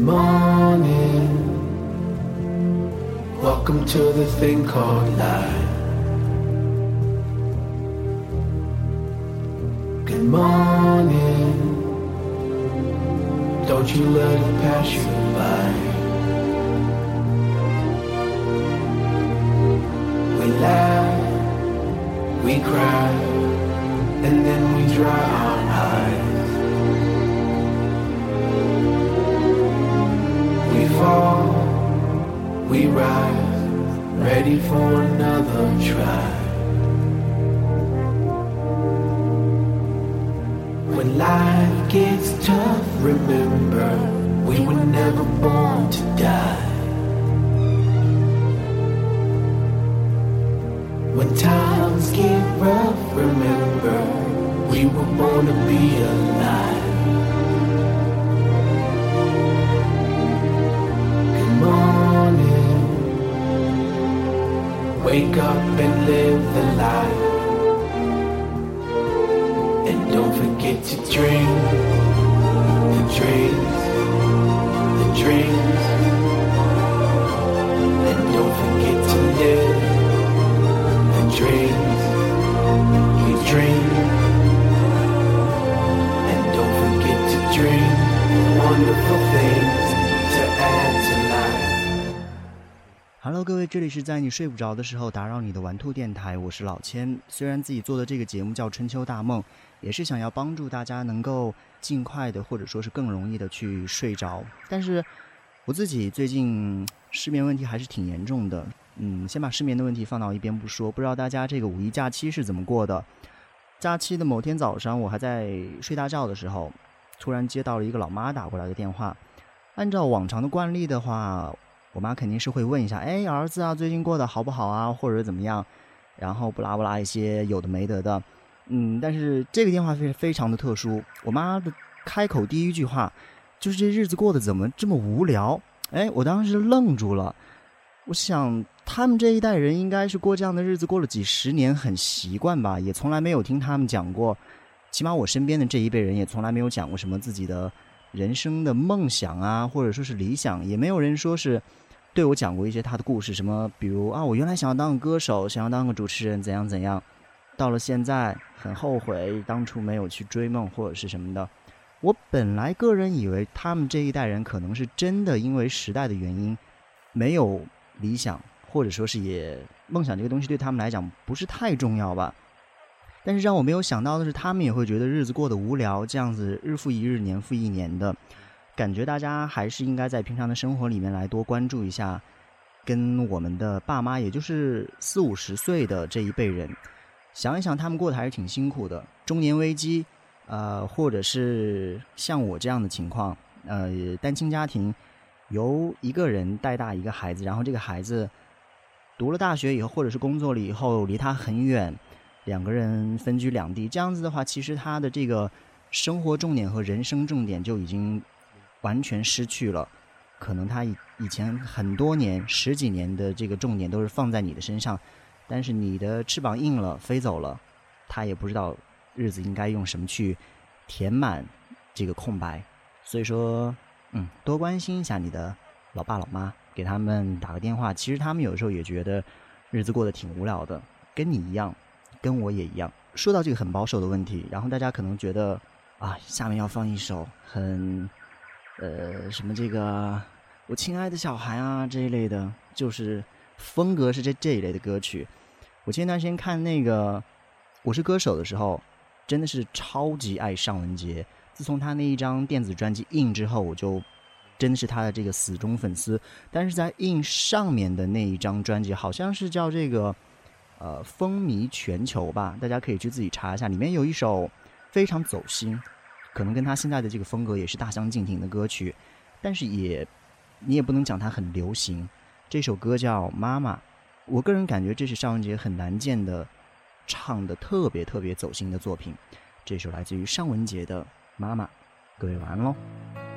Morning. Welcome to the thing called life. Good morning. Don't you let it pass you by. We laugh, we cry, life gets tough, remember we were never born to die. When times get rough, remember we were born to be alive. Get to dream the dreams, the dreams. And don't forget to live the dreams we dream. And don't forget to dream wonderful things to add to life. Hello，各位，这里是在你睡不着的时候打扰你的玩兔电台，我是老千。虽然自己做的这个节目叫《春秋大梦》，也是想要帮助大家能够尽快的，或者说是更容易的去睡着，但是我自己最近失眠问题还是挺严重的。嗯，先把失眠的问题放到一边不说，不知道大家这个五一假期是怎么过的？假期的某天早上，我还在睡大觉的时候，突然接到了一个老妈打过来的电话。按照往常的惯例的话，我妈肯定是会问一下，哎，儿子啊，最近过得好不好啊，或者怎么样，然后不拉不拉一些有的没得的，嗯，但是这个电话非非常的特殊，我妈的开口第一句话就是这日子过得怎么这么无聊？哎，我当时愣住了，我想他们这一代人应该是过这样的日子过了几十年，很习惯吧，也从来没有听他们讲过，起码我身边的这一辈人也从来没有讲过什么自己的。人生的梦想啊，或者说是理想，也没有人说是对我讲过一些他的故事，什么比如啊，我原来想要当个歌手，想要当个主持人，怎样怎样，到了现在很后悔当初没有去追梦或者是什么的。我本来个人以为他们这一代人可能是真的因为时代的原因没有理想，或者说是也梦想这个东西对他们来讲不是太重要吧。但是让我没有想到的是，他们也会觉得日子过得无聊，这样子日复一日、年复一年的，感觉大家还是应该在平常的生活里面来多关注一下，跟我们的爸妈，也就是四五十岁的这一辈人，想一想他们过得还是挺辛苦的。中年危机，呃，或者是像我这样的情况，呃，单亲家庭，由一个人带大一个孩子，然后这个孩子读了大学以后，或者是工作了以后，离他很远。两个人分居两地，这样子的话，其实他的这个生活重点和人生重点就已经完全失去了。可能他以以前很多年、十几年的这个重点都是放在你的身上，但是你的翅膀硬了，飞走了，他也不知道日子应该用什么去填满这个空白。所以说，嗯，多关心一下你的老爸老妈，给他们打个电话。其实他们有时候也觉得。日子过得挺无聊的，跟你一样，跟我也一样。说到这个很保守的问题，然后大家可能觉得啊，下面要放一首很呃什么这个我亲爱的小孩啊这一类的，就是风格是这这一类的歌曲。我前段时间看那个《我是歌手》的时候，真的是超级爱尚雯婕。自从他那一张电子专辑印之后，我就真的是他的这个死忠粉丝。但是在印上面的那一张专辑，好像是叫这个呃风靡全球吧，大家可以去自己查一下。里面有一首非常走心，可能跟他现在的这个风格也是大相径庭的歌曲，但是也你也不能讲它很流行。这首歌叫《妈妈》。我个人感觉这是尚雯婕很难见的唱的特别特别走心的作品。这首来自于尚雯婕的《妈妈》，各位晚安喽。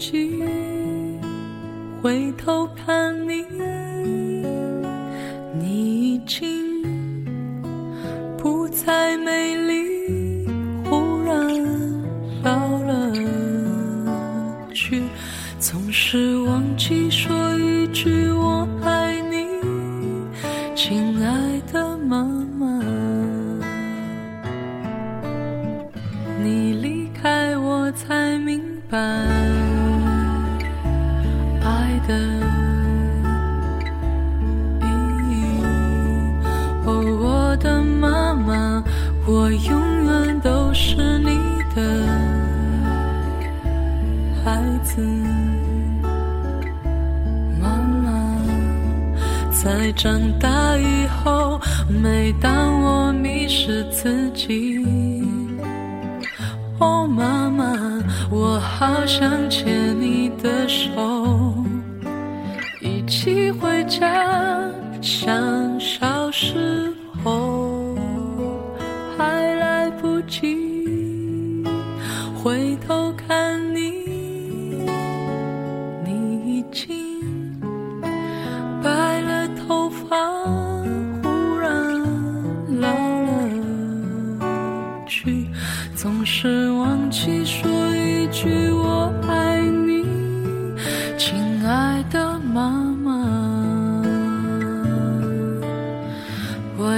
记回头看你，你已经不再美丽，忽然老了去，总是忘记说的意义哦，我的妈妈，我永远都是你的孩子。妈妈，在长大以后，每当我迷失自己。哦，妈妈，我好想牵你的手，家，像消失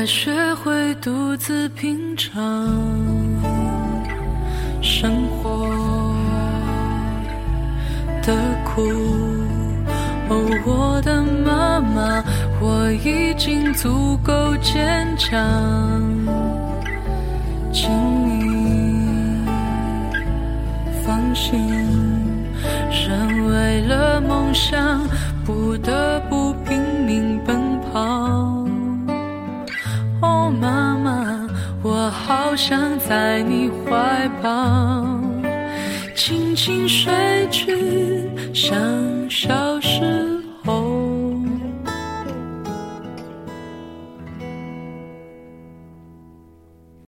我学会独自品尝生活的苦。哦，我的妈妈，我已经足够坚强。请你放心，人为了梦想不得不我好想在你怀抱轻轻睡去，想消失